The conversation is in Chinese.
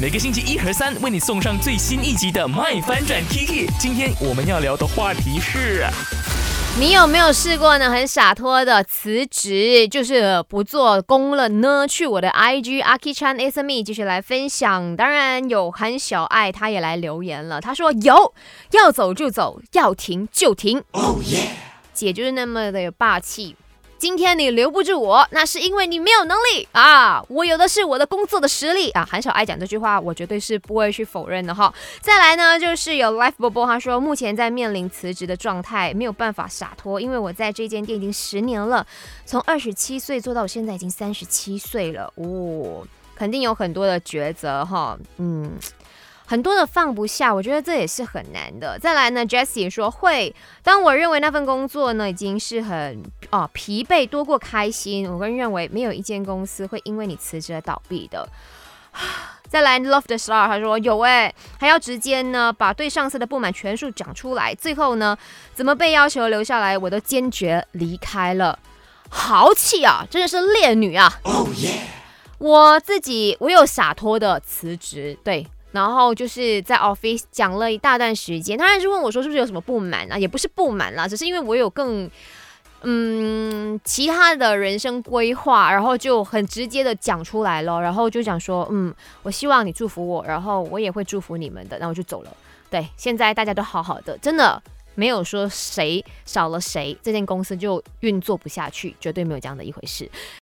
每个星期一和三为你送上最新一集的《麦翻转 Kiki》。今天我们要聊的话题是。你有没有试过呢？很洒脱的辞职，就是不做工了呢？去我的 IG Aki Chan S M E 继续来分享。当然有韩小爱，她也来留言了。她说有，要走就走，要停就停。哦耶，姐就是那么的有霸气。今天你留不住我，那是因为你没有能力啊！我有的是我的工作的实力啊！韩小爱讲这句话，我绝对是不会去否认的哈。再来呢，就是有 Life Bobo，他说目前在面临辞职的状态，没有办法洒脱，因为我在这间店已经十年了，从二十七岁做到我现在已经三十七岁了，哦，肯定有很多的抉择哈，嗯。很多的放不下，我觉得这也是很难的。再来呢，Jessie 说会，当我认为那份工作呢已经是很哦疲惫多过开心，我个人认为没有一间公司会因为你辞职而倒闭的。再来，Love the Star 他说有哎，还要直接呢把对上司的不满全数讲出来，最后呢怎么被要求留下来，我都坚决离开了，豪气啊，真的是烈女啊！哦耶，我自己我有洒脱的辞职，对。然后就是在 office 讲了一大段时间，他还是问我说是不是有什么不满啊？也不是不满啦，只是因为我有更嗯其他的人生规划，然后就很直接的讲出来了，然后就讲说嗯，我希望你祝福我，然后我也会祝福你们的，然后我就走了。对，现在大家都好好的，真的没有说谁少了谁，这间公司就运作不下去，绝对没有这样的一回事。